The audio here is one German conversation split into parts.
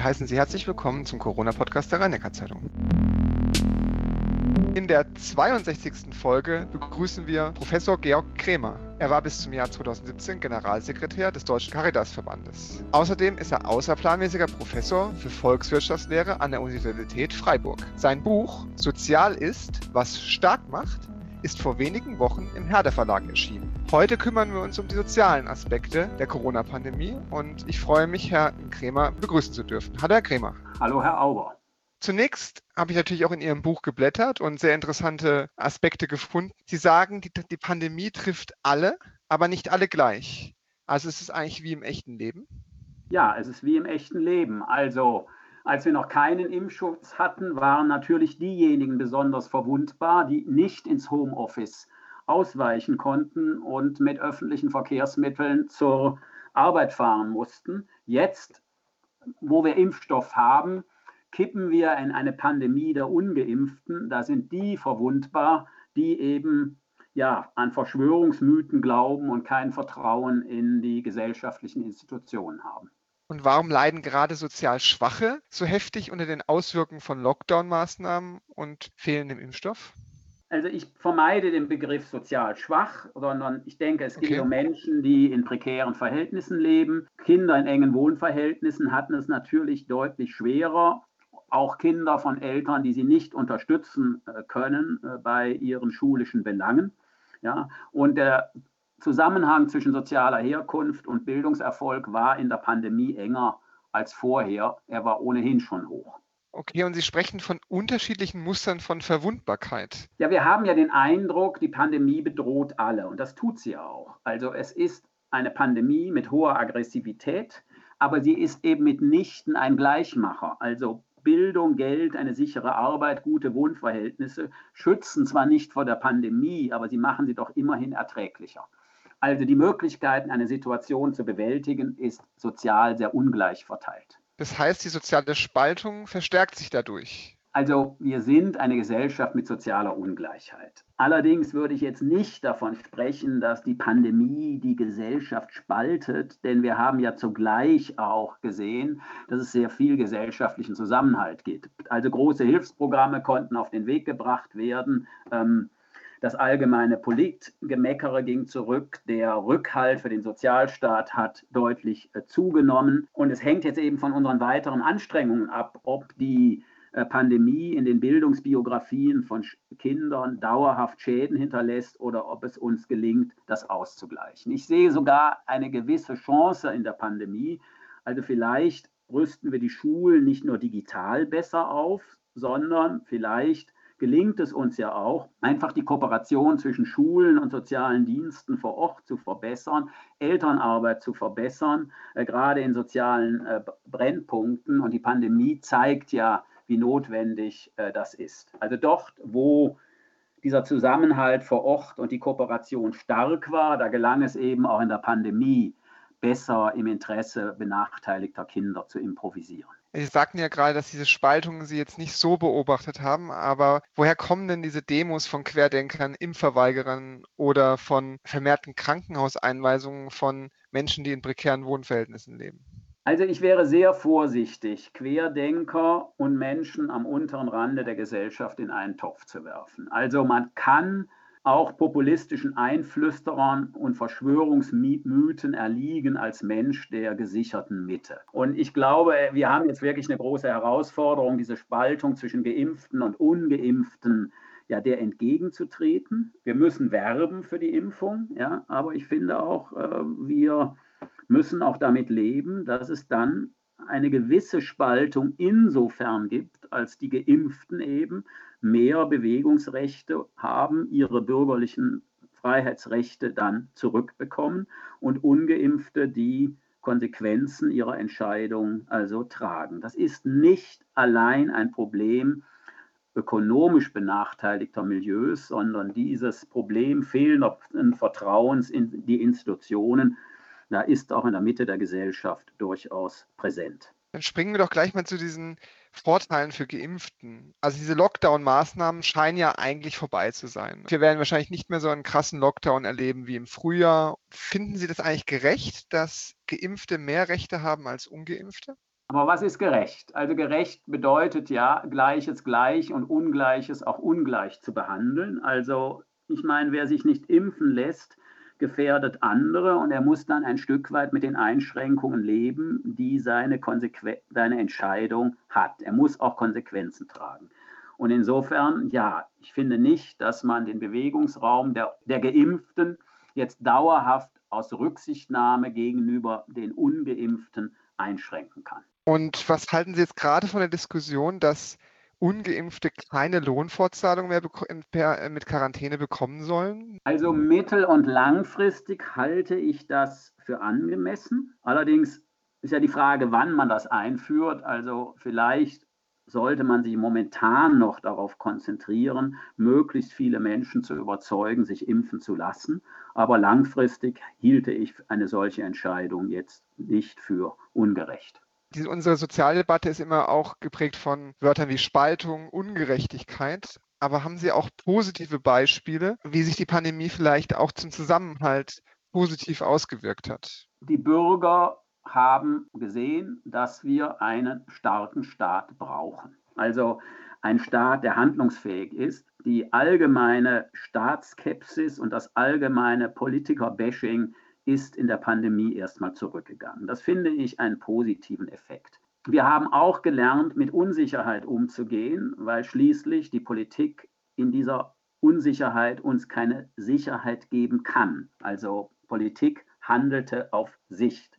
Wir heißen Sie herzlich willkommen zum Corona-Podcast der rhein zeitung In der 62. Folge begrüßen wir Professor Georg Krämer. Er war bis zum Jahr 2017 Generalsekretär des Deutschen Caritas-Verbandes. Außerdem ist er außerplanmäßiger Professor für Volkswirtschaftslehre an der Universität Freiburg. Sein Buch Sozial ist, was stark macht, ist vor wenigen Wochen im Herder Verlag erschienen. Heute kümmern wir uns um die sozialen Aspekte der Corona-Pandemie und ich freue mich, Herrn Kremer begrüßen zu dürfen. Hallo, Herr Kremer. Hallo, Herr Auber. Zunächst habe ich natürlich auch in Ihrem Buch geblättert und sehr interessante Aspekte gefunden. Sie sagen, die, die Pandemie trifft alle, aber nicht alle gleich. Also es ist eigentlich wie im echten Leben. Ja, es ist wie im echten Leben. Also als wir noch keinen Impfschutz hatten, waren natürlich diejenigen besonders verwundbar, die nicht ins Homeoffice ausweichen konnten und mit öffentlichen Verkehrsmitteln zur Arbeit fahren mussten. Jetzt, wo wir Impfstoff haben, kippen wir in eine Pandemie der ungeimpften. Da sind die verwundbar, die eben ja, an Verschwörungsmythen glauben und kein Vertrauen in die gesellschaftlichen Institutionen haben. Und warum leiden gerade sozial Schwache so heftig unter den Auswirkungen von Lockdown-Maßnahmen und fehlendem Impfstoff? Also ich vermeide den Begriff sozial schwach, sondern ich denke, es geht okay. um Menschen, die in prekären Verhältnissen leben. Kinder in engen Wohnverhältnissen hatten es natürlich deutlich schwerer. Auch Kinder von Eltern, die sie nicht unterstützen äh, können äh, bei ihren schulischen Belangen. Ja, und der Zusammenhang zwischen sozialer Herkunft und Bildungserfolg war in der Pandemie enger als vorher. Er war ohnehin schon hoch. Okay, und Sie sprechen von unterschiedlichen Mustern von Verwundbarkeit. Ja, wir haben ja den Eindruck, die Pandemie bedroht alle und das tut sie auch. Also es ist eine Pandemie mit hoher Aggressivität, aber sie ist eben mitnichten ein Gleichmacher. Also Bildung, Geld, eine sichere Arbeit, gute Wohnverhältnisse schützen zwar nicht vor der Pandemie, aber sie machen sie doch immerhin erträglicher. Also die Möglichkeiten, eine Situation zu bewältigen, ist sozial sehr ungleich verteilt. Das heißt, die soziale Spaltung verstärkt sich dadurch. Also wir sind eine Gesellschaft mit sozialer Ungleichheit. Allerdings würde ich jetzt nicht davon sprechen, dass die Pandemie die Gesellschaft spaltet, denn wir haben ja zugleich auch gesehen, dass es sehr viel gesellschaftlichen Zusammenhalt gibt. Also große Hilfsprogramme konnten auf den Weg gebracht werden. Ähm, das allgemeine Politgemeckere ging zurück. Der Rückhalt für den Sozialstaat hat deutlich äh, zugenommen. Und es hängt jetzt eben von unseren weiteren Anstrengungen ab, ob die äh, Pandemie in den Bildungsbiografien von Kindern dauerhaft Schäden hinterlässt oder ob es uns gelingt, das auszugleichen. Ich sehe sogar eine gewisse Chance in der Pandemie. Also vielleicht rüsten wir die Schulen nicht nur digital besser auf, sondern vielleicht gelingt es uns ja auch, einfach die Kooperation zwischen Schulen und sozialen Diensten vor Ort zu verbessern, Elternarbeit zu verbessern, äh, gerade in sozialen äh, Brennpunkten. Und die Pandemie zeigt ja, wie notwendig äh, das ist. Also dort, wo dieser Zusammenhalt vor Ort und die Kooperation stark war, da gelang es eben auch in der Pandemie besser im Interesse benachteiligter Kinder zu improvisieren. Sie sagten ja gerade, dass diese Spaltungen Sie jetzt nicht so beobachtet haben, aber woher kommen denn diese Demos von Querdenkern, Impfverweigerern oder von vermehrten Krankenhauseinweisungen von Menschen, die in prekären Wohnverhältnissen leben? Also ich wäre sehr vorsichtig, Querdenker und Menschen am unteren Rande der Gesellschaft in einen Topf zu werfen. Also man kann auch populistischen Einflüsterern und Verschwörungsmythen erliegen als Mensch der gesicherten Mitte. Und ich glaube, wir haben jetzt wirklich eine große Herausforderung, diese Spaltung zwischen geimpften und ungeimpften ja, der entgegenzutreten. Wir müssen werben für die Impfung, ja, aber ich finde auch, äh, wir müssen auch damit leben, dass es dann eine gewisse Spaltung insofern gibt, als die Geimpften eben mehr Bewegungsrechte haben, ihre bürgerlichen Freiheitsrechte dann zurückbekommen und ungeimpfte die Konsequenzen ihrer Entscheidung also tragen. Das ist nicht allein ein Problem ökonomisch benachteiligter Milieus, sondern dieses Problem fehlenden Vertrauens in die Institutionen, da ist auch in der Mitte der Gesellschaft durchaus präsent. Dann springen wir doch gleich mal zu diesen Vorteilen für Geimpften. Also diese Lockdown-Maßnahmen scheinen ja eigentlich vorbei zu sein. Wir werden wahrscheinlich nicht mehr so einen krassen Lockdown erleben wie im Frühjahr. Finden Sie das eigentlich gerecht, dass Geimpfte mehr Rechte haben als Ungeimpfte? Aber was ist gerecht? Also gerecht bedeutet ja, Gleiches gleich und Ungleiches auch ungleich zu behandeln. Also ich meine, wer sich nicht impfen lässt, gefährdet andere und er muss dann ein Stück weit mit den Einschränkungen leben, die seine, Konsequen seine Entscheidung hat. Er muss auch Konsequenzen tragen. Und insofern, ja, ich finde nicht, dass man den Bewegungsraum der, der Geimpften jetzt dauerhaft aus Rücksichtnahme gegenüber den Ungeimpften einschränken kann. Und was halten Sie jetzt gerade von der Diskussion, dass Ungeimpfte keine Lohnfortzahlung mehr äh, mit Quarantäne bekommen sollen? Also mittel- und langfristig halte ich das für angemessen. Allerdings ist ja die Frage, wann man das einführt. Also vielleicht sollte man sich momentan noch darauf konzentrieren, möglichst viele Menschen zu überzeugen, sich impfen zu lassen. Aber langfristig hielte ich eine solche Entscheidung jetzt nicht für ungerecht. Die, unsere Sozialdebatte ist immer auch geprägt von Wörtern wie Spaltung, Ungerechtigkeit. Aber haben Sie auch positive Beispiele, wie sich die Pandemie vielleicht auch zum Zusammenhalt positiv ausgewirkt hat? Die Bürger haben gesehen, dass wir einen starken Staat brauchen. Also ein Staat, der handlungsfähig ist. Die allgemeine Staatskepsis und das allgemeine Politiker-Bashing ist in der Pandemie erstmal zurückgegangen. Das finde ich einen positiven Effekt. Wir haben auch gelernt, mit Unsicherheit umzugehen, weil schließlich die Politik in dieser Unsicherheit uns keine Sicherheit geben kann. Also Politik handelte auf Sicht.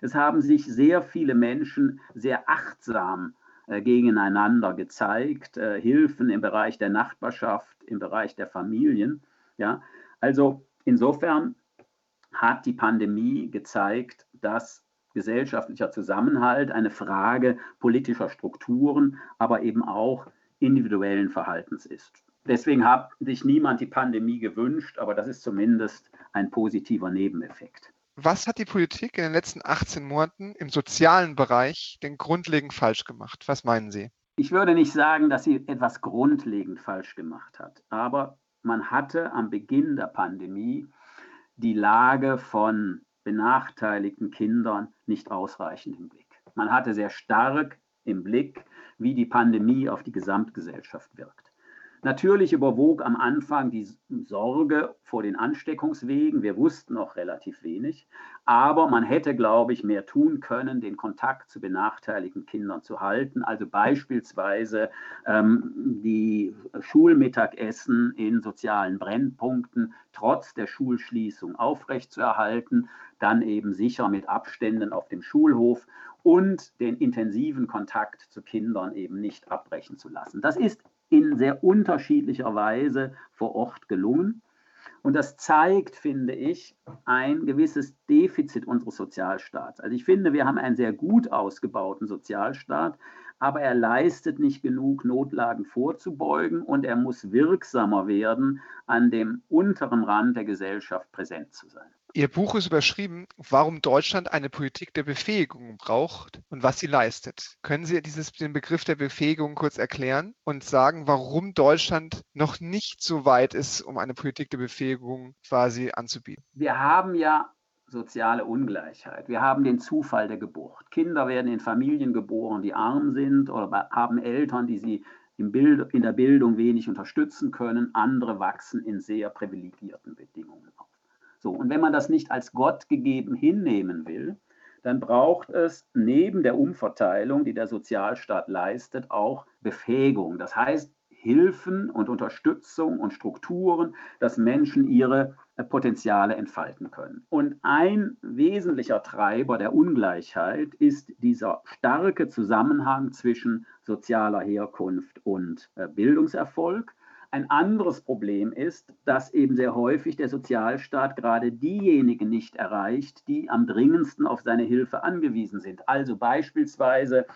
Es haben sich sehr viele Menschen sehr achtsam äh, gegeneinander gezeigt, äh, Hilfen im Bereich der Nachbarschaft, im Bereich der Familien. Ja? Also insofern hat die Pandemie gezeigt, dass gesellschaftlicher Zusammenhalt eine Frage politischer Strukturen, aber eben auch individuellen Verhaltens ist. Deswegen hat sich niemand die Pandemie gewünscht, aber das ist zumindest ein positiver Nebeneffekt. Was hat die Politik in den letzten 18 Monaten im sozialen Bereich denn grundlegend falsch gemacht? Was meinen Sie? Ich würde nicht sagen, dass sie etwas grundlegend falsch gemacht hat, aber man hatte am Beginn der Pandemie die Lage von benachteiligten Kindern nicht ausreichend im Blick. Man hatte sehr stark im Blick, wie die Pandemie auf die Gesamtgesellschaft wirkt. Natürlich überwog am Anfang die Sorge vor den Ansteckungswegen. Wir wussten noch relativ wenig, aber man hätte, glaube ich, mehr tun können, den Kontakt zu benachteiligten Kindern zu halten. Also beispielsweise ähm, die Schulmittagessen in sozialen Brennpunkten trotz der Schulschließung aufrechtzuerhalten, dann eben sicher mit Abständen auf dem Schulhof und den intensiven Kontakt zu Kindern eben nicht abbrechen zu lassen. Das ist in sehr unterschiedlicher Weise vor Ort gelungen. Und das zeigt, finde ich, ein gewisses Defizit unseres Sozialstaats. Also ich finde, wir haben einen sehr gut ausgebauten Sozialstaat, aber er leistet nicht genug, Notlagen vorzubeugen und er muss wirksamer werden, an dem unteren Rand der Gesellschaft präsent zu sein. Ihr Buch ist überschrieben, warum Deutschland eine Politik der Befähigung braucht und was sie leistet. Können Sie dieses, den Begriff der Befähigung kurz erklären und sagen, warum Deutschland noch nicht so weit ist, um eine Politik der Befähigung quasi anzubieten? Wir haben ja soziale Ungleichheit. Wir haben den Zufall der Geburt. Kinder werden in Familien geboren, die arm sind oder haben Eltern, die sie in der Bildung wenig unterstützen können. Andere wachsen in sehr privilegierten Bedingungen. So, und wenn man das nicht als Gott gegeben hinnehmen will, dann braucht es neben der Umverteilung, die der Sozialstaat leistet, auch Befähigung. Das heißt, Hilfen und Unterstützung und Strukturen, dass Menschen ihre äh, Potenziale entfalten können. Und ein wesentlicher Treiber der Ungleichheit ist dieser starke Zusammenhang zwischen sozialer Herkunft und äh, Bildungserfolg. Ein anderes Problem ist, dass eben sehr häufig der Sozialstaat gerade diejenigen nicht erreicht, die am dringendsten auf seine Hilfe angewiesen sind. Also beispielsweise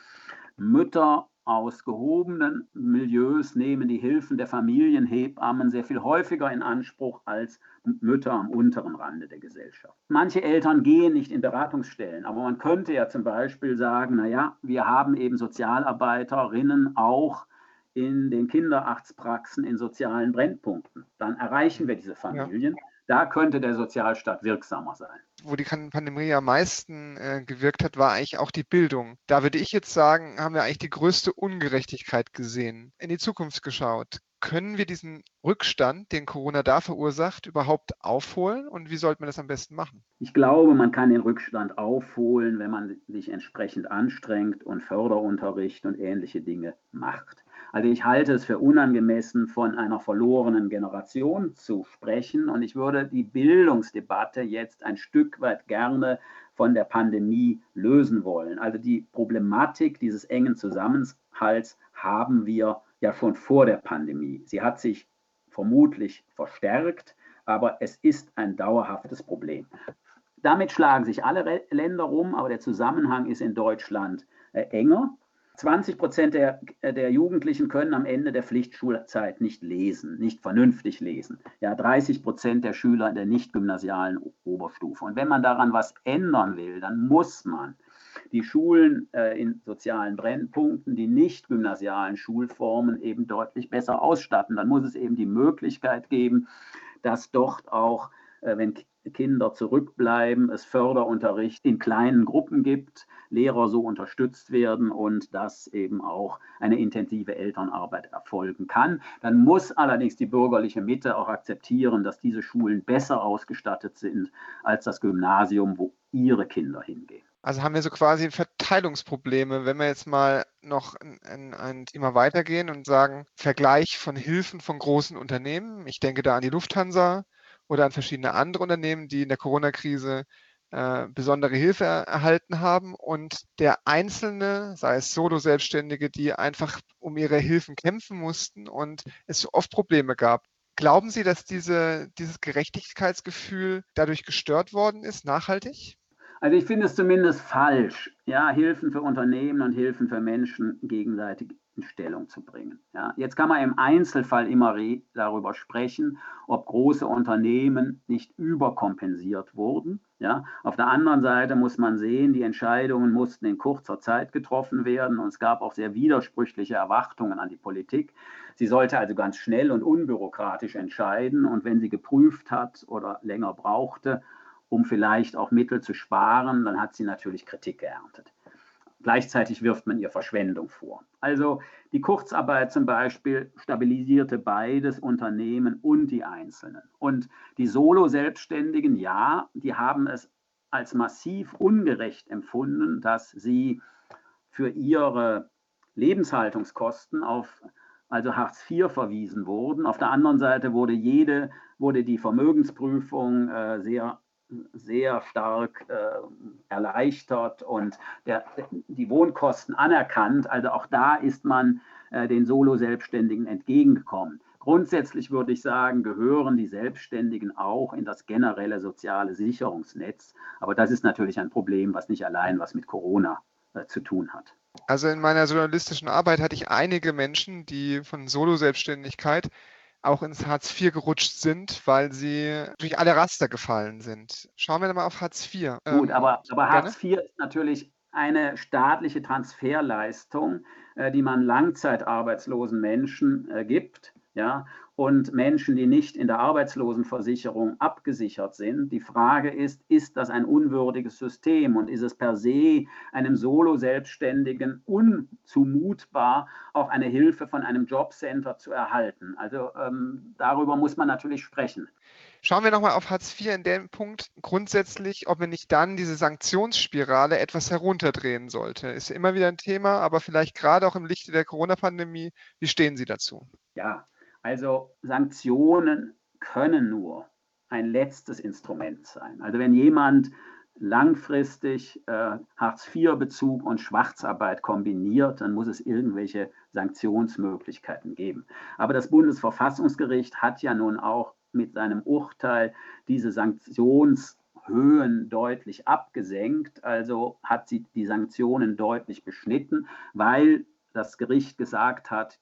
Mütter aus gehobenen Milieus nehmen die Hilfen der Familienhebammen sehr viel häufiger in Anspruch als Mütter am unteren Rande der Gesellschaft. Manche Eltern gehen nicht in Beratungsstellen, aber man könnte ja zum Beispiel sagen, naja, wir haben eben Sozialarbeiterinnen auch in den Kinderarztpraxen in sozialen Brennpunkten. Dann erreichen wir diese Familien. Ja. Da könnte der Sozialstaat wirksamer sein. Wo die Pandemie am meisten äh, gewirkt hat, war eigentlich auch die Bildung. Da würde ich jetzt sagen, haben wir eigentlich die größte Ungerechtigkeit gesehen. In die Zukunft geschaut. Können wir diesen Rückstand, den Corona da verursacht, überhaupt aufholen und wie sollte man das am besten machen? Ich glaube, man kann den Rückstand aufholen, wenn man sich entsprechend anstrengt und Förderunterricht und ähnliche Dinge macht. Also ich halte es für unangemessen, von einer verlorenen Generation zu sprechen. Und ich würde die Bildungsdebatte jetzt ein Stück weit gerne von der Pandemie lösen wollen. Also die Problematik dieses engen Zusammenhalts haben wir ja schon vor der Pandemie. Sie hat sich vermutlich verstärkt, aber es ist ein dauerhaftes Problem. Damit schlagen sich alle Länder rum, aber der Zusammenhang ist in Deutschland äh, enger. 20 Prozent der, der Jugendlichen können am Ende der Pflichtschulzeit nicht lesen, nicht vernünftig lesen. Ja, 30 Prozent der Schüler in der nicht gymnasialen Oberstufe. Und wenn man daran was ändern will, dann muss man die Schulen äh, in sozialen Brennpunkten, die nicht gymnasialen Schulformen eben deutlich besser ausstatten. Dann muss es eben die Möglichkeit geben, dass dort auch, äh, wenn Kinder zurückbleiben, es Förderunterricht in kleinen Gruppen gibt, Lehrer so unterstützt werden und dass eben auch eine intensive Elternarbeit erfolgen kann. Dann muss allerdings die bürgerliche Mitte auch akzeptieren, dass diese Schulen besser ausgestattet sind als das Gymnasium, wo ihre Kinder hingehen. Also haben wir so quasi Verteilungsprobleme, wenn wir jetzt mal noch ein, Thema weitergehen und sagen, Vergleich von Hilfen von großen Unternehmen. Ich denke da an die Lufthansa, oder an verschiedene andere Unternehmen, die in der Corona-Krise äh, besondere Hilfe erhalten haben und der Einzelne, sei es Solo-Selbstständige, die einfach um ihre Hilfen kämpfen mussten und es oft Probleme gab. Glauben Sie, dass diese, dieses Gerechtigkeitsgefühl dadurch gestört worden ist, nachhaltig? Also ich finde es zumindest falsch, ja, Hilfen für Unternehmen und Hilfen für Menschen gegenseitig Stellung zu bringen. Ja, jetzt kann man im Einzelfall immer darüber sprechen, ob große Unternehmen nicht überkompensiert wurden. Ja, auf der anderen Seite muss man sehen, die Entscheidungen mussten in kurzer Zeit getroffen werden und es gab auch sehr widersprüchliche Erwartungen an die Politik. Sie sollte also ganz schnell und unbürokratisch entscheiden und wenn sie geprüft hat oder länger brauchte, um vielleicht auch Mittel zu sparen, dann hat sie natürlich Kritik geerntet. Gleichzeitig wirft man ihr Verschwendung vor. Also die Kurzarbeit zum Beispiel stabilisierte beides Unternehmen und die Einzelnen. Und die Solo-Selbstständigen, ja, die haben es als massiv ungerecht empfunden, dass sie für ihre Lebenshaltungskosten auf also Hartz IV verwiesen wurden. Auf der anderen Seite wurde jede, wurde die Vermögensprüfung äh, sehr sehr stark äh, erleichtert und der, die Wohnkosten anerkannt. Also auch da ist man äh, den Solo-Selbstständigen entgegengekommen. Grundsätzlich würde ich sagen, gehören die Selbstständigen auch in das generelle soziale Sicherungsnetz. Aber das ist natürlich ein Problem, was nicht allein was mit Corona äh, zu tun hat. Also in meiner journalistischen Arbeit hatte ich einige Menschen, die von Solo-Selbstständigkeit auch ins Hartz IV gerutscht sind, weil sie durch alle Raster gefallen sind. Schauen wir mal auf Hartz IV. Gut, ähm, aber, aber Hartz IV ist natürlich eine staatliche Transferleistung, äh, die man langzeitarbeitslosen Menschen äh, gibt. Ja, und Menschen, die nicht in der Arbeitslosenversicherung abgesichert sind. Die Frage ist, ist das ein unwürdiges System und ist es per se einem Solo-Selbstständigen unzumutbar, auch eine Hilfe von einem Jobcenter zu erhalten? Also ähm, darüber muss man natürlich sprechen. Schauen wir nochmal auf Hartz IV in dem Punkt grundsätzlich, ob man nicht dann diese Sanktionsspirale etwas herunterdrehen sollte. Ist immer wieder ein Thema, aber vielleicht gerade auch im Lichte der Corona-Pandemie. Wie stehen Sie dazu? Ja, also Sanktionen können nur ein letztes Instrument sein. Also wenn jemand langfristig äh, Hartz-IV-Bezug und Schwarzarbeit kombiniert, dann muss es irgendwelche Sanktionsmöglichkeiten geben. Aber das Bundesverfassungsgericht hat ja nun auch mit seinem Urteil diese Sanktionshöhen deutlich abgesenkt, also hat sie die Sanktionen deutlich beschnitten, weil das Gericht gesagt hat,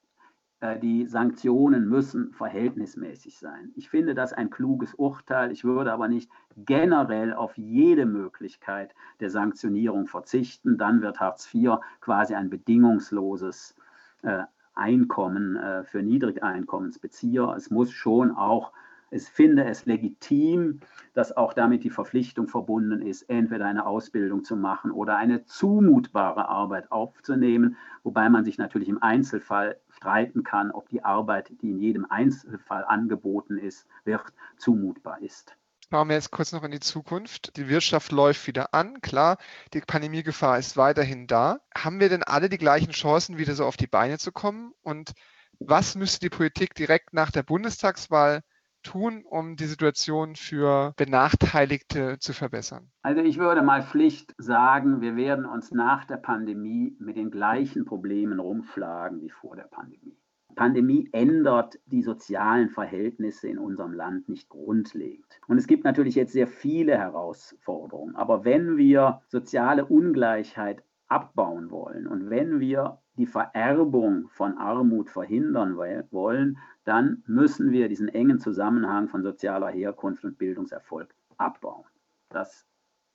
die Sanktionen müssen verhältnismäßig sein. Ich finde das ein kluges Urteil. Ich würde aber nicht generell auf jede Möglichkeit der Sanktionierung verzichten. Dann wird Hartz IV quasi ein bedingungsloses äh, Einkommen äh, für Niedrigeinkommensbezieher. Es muss schon auch Ich finde es legitim, dass auch damit die Verpflichtung verbunden ist, entweder eine Ausbildung zu machen oder eine zumutbare Arbeit aufzunehmen, wobei man sich natürlich im Einzelfall streiten kann, ob die Arbeit, die in jedem Einzelfall angeboten ist, wird, zumutbar ist. Schauen wir jetzt kurz noch in die Zukunft. Die Wirtschaft läuft wieder an. Klar, die Pandemiegefahr ist weiterhin da. Haben wir denn alle die gleichen Chancen, wieder so auf die Beine zu kommen? Und was müsste die Politik direkt nach der Bundestagswahl tun, um die Situation für Benachteiligte zu verbessern? Also ich würde mal Pflicht sagen, wir werden uns nach der Pandemie mit den gleichen Problemen rumschlagen wie vor der Pandemie. Pandemie ändert die sozialen Verhältnisse in unserem Land nicht grundlegend. Und es gibt natürlich jetzt sehr viele Herausforderungen. Aber wenn wir soziale Ungleichheit abbauen wollen und wenn wir die Vererbung von Armut verhindern wollen, dann müssen wir diesen engen Zusammenhang von sozialer Herkunft und Bildungserfolg abbauen. Das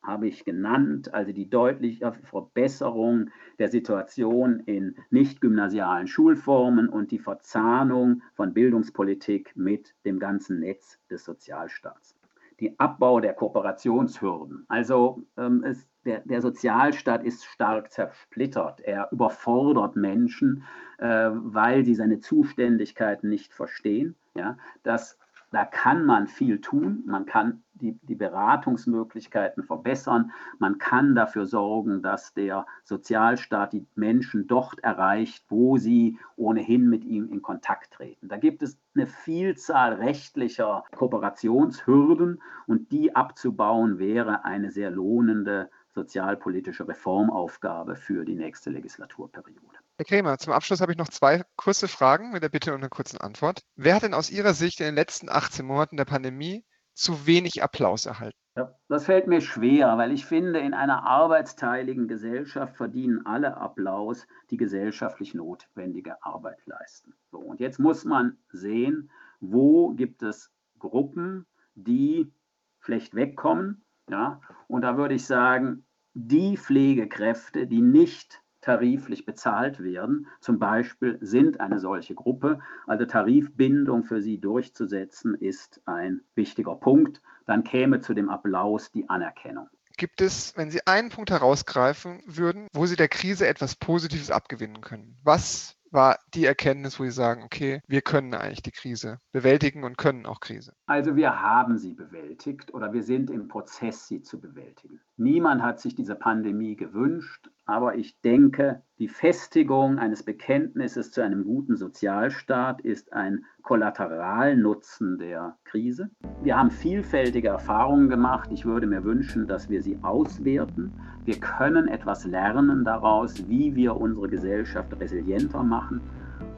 habe ich genannt, also die deutliche Verbesserung der Situation in nicht gymnasialen Schulformen und die Verzahnung von Bildungspolitik mit dem ganzen Netz des Sozialstaats. Die Abbau der Kooperationshürden. Also ähm, es der, der, Sozialstaat ist stark zersplittert. Er überfordert Menschen, äh, weil sie seine Zuständigkeiten nicht verstehen. Ja, das, da kann man viel tun. Man kann die, die Beratungsmöglichkeiten verbessern. Man kann dafür sorgen, dass der Sozialstaat die Menschen dort erreicht, wo sie ohnehin mit ihm in Kontakt treten. Da gibt es eine Vielzahl rechtlicher Kooperationshürden und die abzubauen wäre eine sehr lohnende sozialpolitische Reformaufgabe für die nächste Legislaturperiode. Herr Krämer, zum Abschluss habe ich noch zwei kurze Fragen mit der Bitte um eine kurze Antwort. Wer hat denn aus Ihrer Sicht in den letzten 18 Monaten der Pandemie zu wenig Applaus erhalten? Ja, das fällt mir schwer, weil ich finde, in einer arbeitsteiligen Gesellschaft verdienen alle Applaus, die gesellschaftlich notwendige Arbeit leisten. So, und jetzt muss man sehen, wo gibt es Gruppen, die schlecht wegkommen ja? Und da würde ich sagen, die Pflegekräfte, die nicht tariflich bezahlt werden, zum Beispiel, sind eine solche Gruppe. Also Tarifbindung für sie durchzusetzen, ist ein wichtiger Punkt. Dann käme zu dem Applaus die Anerkennung. Gibt es, wenn Sie einen Punkt herausgreifen würden, wo Sie der Krise etwas Positives abgewinnen können? Was war die Erkenntnis, wo Sie sagen, okay, wir können eigentlich die Krise bewältigen und können auch Krise? Also wir haben sie bewältigt oder wir sind im Prozess, sie zu bewältigen. Niemand hat sich diese Pandemie gewünscht, aber ich denke, die Festigung eines Bekenntnisses zu einem guten Sozialstaat ist ein Kollateralnutzen der Krise. Wir haben vielfältige Erfahrungen gemacht. Ich würde mir wünschen, dass wir sie auswerten. Wir können etwas lernen daraus, wie wir unsere Gesellschaft resilienter machen.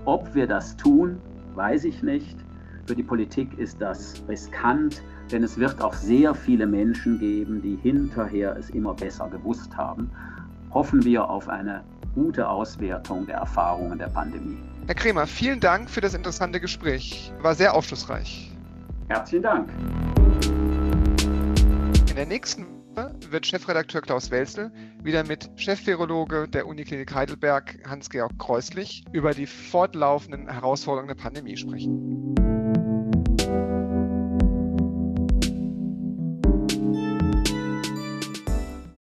Ob wir das tun, weiß ich nicht. Für die Politik ist das riskant, denn es wird auch sehr viele Menschen geben, die hinterher es immer besser gewusst haben. Hoffen wir auf eine gute Auswertung der Erfahrungen der Pandemie. Herr Kremer, vielen Dank für das interessante Gespräch. War sehr aufschlussreich. Herzlichen Dank. In der nächsten Woche wird Chefredakteur Klaus Welzel wieder mit Chefvirologe der Uniklinik Heidelberg Hans-Georg Kreuslich über die fortlaufenden Herausforderungen der Pandemie sprechen.